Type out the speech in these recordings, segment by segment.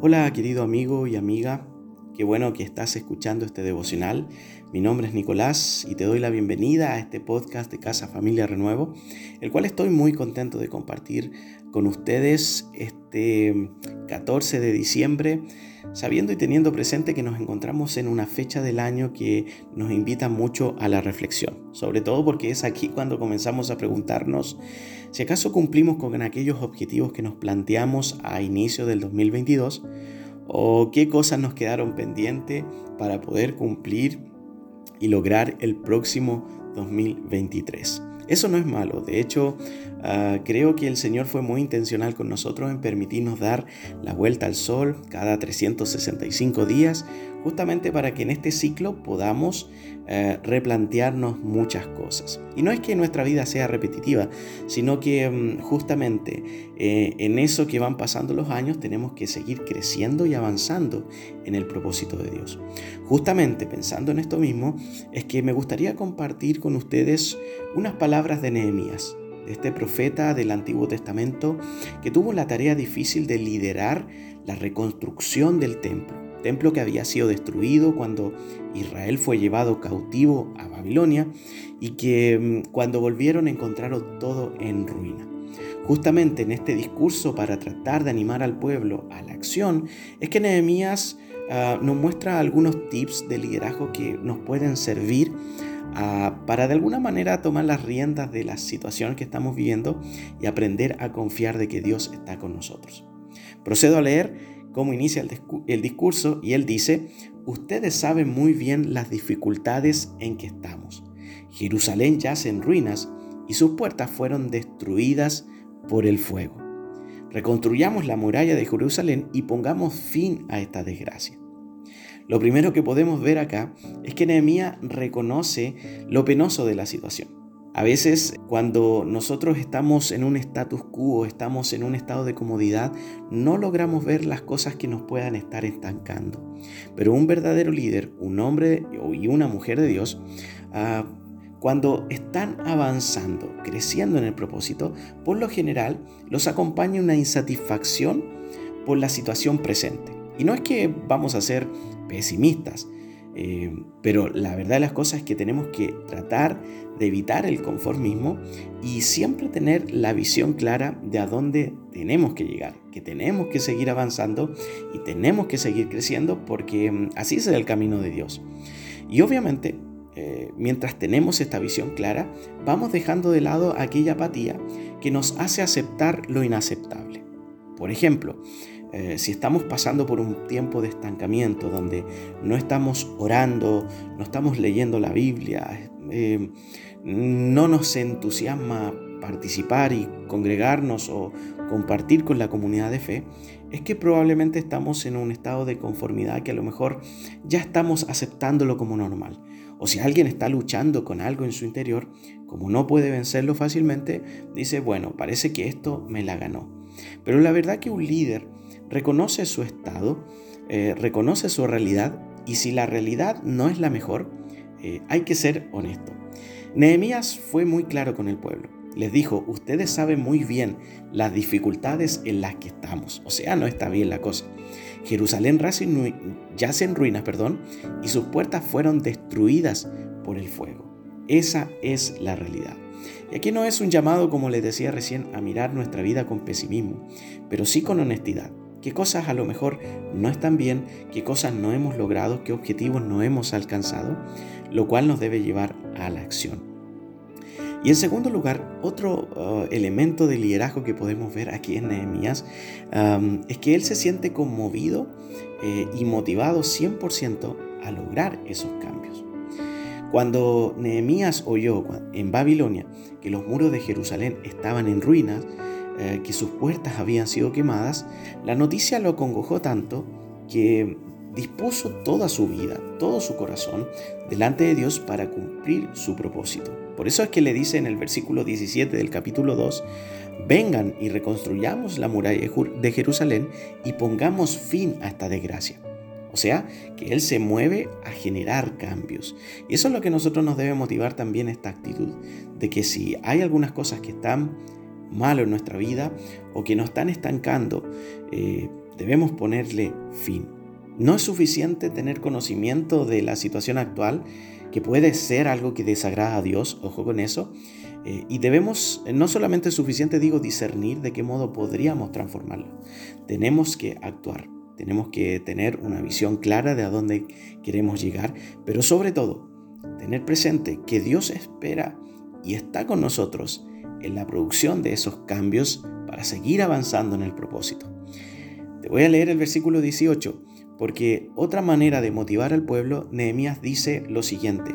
Hola querido amigo y amiga, qué bueno que estás escuchando este devocional. Mi nombre es Nicolás y te doy la bienvenida a este podcast de Casa Familia Renuevo, el cual estoy muy contento de compartir con ustedes este 14 de diciembre, sabiendo y teniendo presente que nos encontramos en una fecha del año que nos invita mucho a la reflexión, sobre todo porque es aquí cuando comenzamos a preguntarnos si acaso cumplimos con aquellos objetivos que nos planteamos a inicio del 2022 o qué cosas nos quedaron pendientes para poder cumplir y lograr el próximo 2023. Eso no es malo, de hecho ah, creo que el Señor fue muy intencional con nosotros en permitirnos dar la vuelta al sol cada 365 días, justamente para que en este ciclo podamos eh, replantearnos muchas cosas. Y no es que nuestra vida sea repetitiva, sino que mm, justamente eh, en eso que van pasando los años tenemos que seguir creciendo y avanzando en el propósito de Dios. Justamente pensando en esto mismo, es que me gustaría compartir con ustedes unas palabras de Nehemías, este profeta del Antiguo Testamento que tuvo la tarea difícil de liderar la reconstrucción del templo templo que había sido destruido cuando Israel fue llevado cautivo a Babilonia y que mm, cuando volvieron encontraron todo en ruina. Justamente en este discurso para tratar de animar al pueblo a la acción es que Nehemías ah, nos muestra algunos tips de liderazgo que nos pueden servir para de alguna manera tomar las riendas de la situación que estamos viviendo y aprender a confiar de que Dios está con nosotros. Procedo a leer cómo inicia el, discurso y él dice, ustedes saben muy bien las dificultades en que estamos. Jerusalén yace en ruinas y sus puertas fueron destruidas por el fuego. Reconstruyamos la muralla de Jerusalén y pongamos fin a esta desgracia. Lo primero que podemos ver acá es que Nehemías reconoce lo penoso de la situación. A veces cuando nosotros estamos en un status quo, estamos en un estado de comodidad, no logramos ver las cosas que nos puedan estar estancando. Pero un verdadero líder, un hombre y una mujer de Dios, ah, cuando están avanzando, creciendo en el propósito, por lo general los acompaña una insatisfacción por la situación presente. Y no es que vamos a ser pesimistas, eh, pero la verdad de las cosas es que tenemos que tratar de evitar el conformismo y siempre tener la visión clara de a dónde tenemos que llegar, que tenemos que seguir avanzando y tenemos que seguir creciendo porque mm, así es el camino de Dios. Y obviamente, eh, mientras tenemos esta visión clara, vamos dejando de lado aquella apatía que nos hace aceptar lo inaceptable. Por ejemplo, eh, si estamos pasando por un tiempo de estancamiento donde no estamos orando, no estamos leyendo la Biblia, eh, no nos entusiasma participar y congregarnos o compartir con la comunidad de fe, es que probablemente estamos en un estado de conformidad que a lo mejor ya estamos aceptándolo como normal. O si alguien está luchando con algo en su interior, como no puede vencerlo fácilmente, dice, bueno, parece que esto me la ganó. Pero la verdad que un líder reconoce su estado, eh, reconoce su realidad y si la realidad no es la mejor, eh, hay que ser honesto. Nehemías fue muy claro con el pueblo. Les dijo, ustedes saben muy bien las dificultades en las que estamos. O sea, no está bien la cosa. Jerusalén yace en ruinas, perdón, y sus puertas fueron destruidas por el fuego. Esa es la realidad. Y aquí no es un llamado, como les decía recién, a mirar nuestra vida con pesimismo, pero sí con honestidad qué cosas a lo mejor no están bien, qué cosas no hemos logrado, qué objetivos no hemos alcanzado, lo cual nos debe llevar a la acción. Y en segundo lugar, otro uh, elemento de liderazgo que podemos ver aquí en Nehemías um, es que él se siente conmovido eh, y motivado 100% a lograr esos cambios. Cuando Nehemías oyó en Babilonia que los muros de Jerusalén estaban en ruinas, eh, que sus puertas habían sido quemadas, la noticia lo acongojó tanto que dispuso toda su vida, todo su corazón delante de Dios para cumplir su propósito. Por eso es que le dice en el versículo 17 del capítulo 2, vengan y reconstruyamos la muralla de Jerusalén y pongamos fin a esta desgracia. O sea, que Él se mueve a generar cambios. Y eso es lo que nosotros nos debe motivar también esta actitud, de que si hay algunas cosas que están malo en nuestra vida o que nos están estancando, eh, debemos ponerle fin. No es suficiente tener conocimiento de la situación actual, que puede ser algo que desagrada a Dios, ojo con eso, eh, y debemos, no solamente es suficiente, digo, discernir de qué modo podríamos transformarlo. Tenemos que actuar, tenemos que tener una visión clara de a dónde queremos llegar, pero sobre todo, tener presente que Dios espera y está con nosotros en la producción de esos cambios para seguir avanzando en el propósito. Te voy a leer el versículo 18, porque otra manera de motivar al pueblo, Nehemías dice lo siguiente.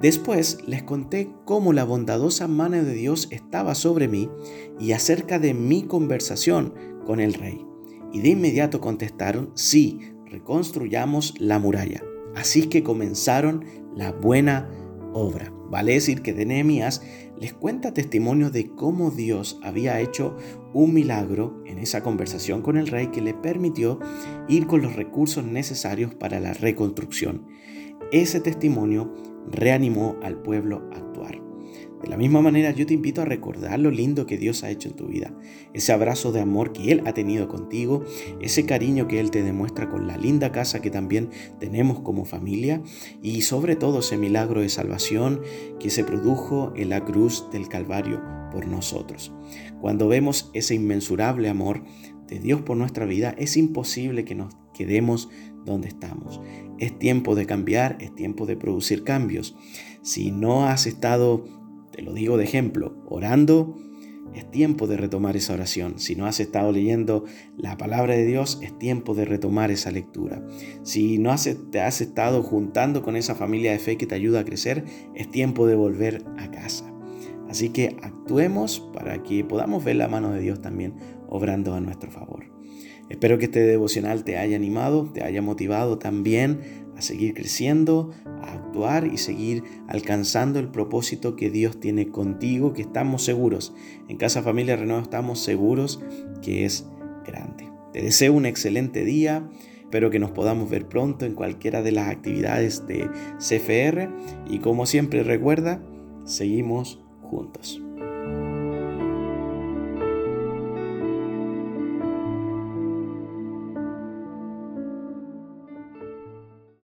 Después les conté cómo la bondadosa mano de Dios estaba sobre mí y acerca de mi conversación con el rey. Y de inmediato contestaron, sí, reconstruyamos la muralla. Así que comenzaron la buena obra. Vale decir que de Nehemías les cuenta testimonio de cómo Dios había hecho un milagro en esa conversación con el rey que le permitió ir con los recursos necesarios para la reconstrucción. Ese testimonio reanimó al pueblo a actuar. De la misma manera, yo te invito a recordar lo lindo que Dios ha hecho en tu vida, ese abrazo de amor que Él ha tenido contigo, ese cariño que Él te demuestra con la linda casa que también tenemos como familia y sobre todo ese milagro de salvación que se produjo en la cruz del Calvario por nosotros. Cuando vemos ese inmensurable amor de Dios por nuestra vida, es imposible que nos quedemos donde estamos. Es tiempo de cambiar, es tiempo de producir cambios. Si no has estado te lo digo de ejemplo, orando, es tiempo de retomar esa oración. Si no has estado leyendo la palabra de Dios, es tiempo de retomar esa lectura. Si no has, te has estado juntando con esa familia de fe que te ayuda a crecer, es tiempo de volver a casa. Así que actuemos para que podamos ver la mano de Dios también obrando a nuestro favor. Espero que este devocional te haya animado, te haya motivado también a seguir creciendo, y seguir alcanzando el propósito que Dios tiene contigo, que estamos seguros. En Casa Familia Renuevo estamos seguros que es grande. Te deseo un excelente día. Espero que nos podamos ver pronto en cualquiera de las actividades de CFR y como siempre recuerda, seguimos juntos.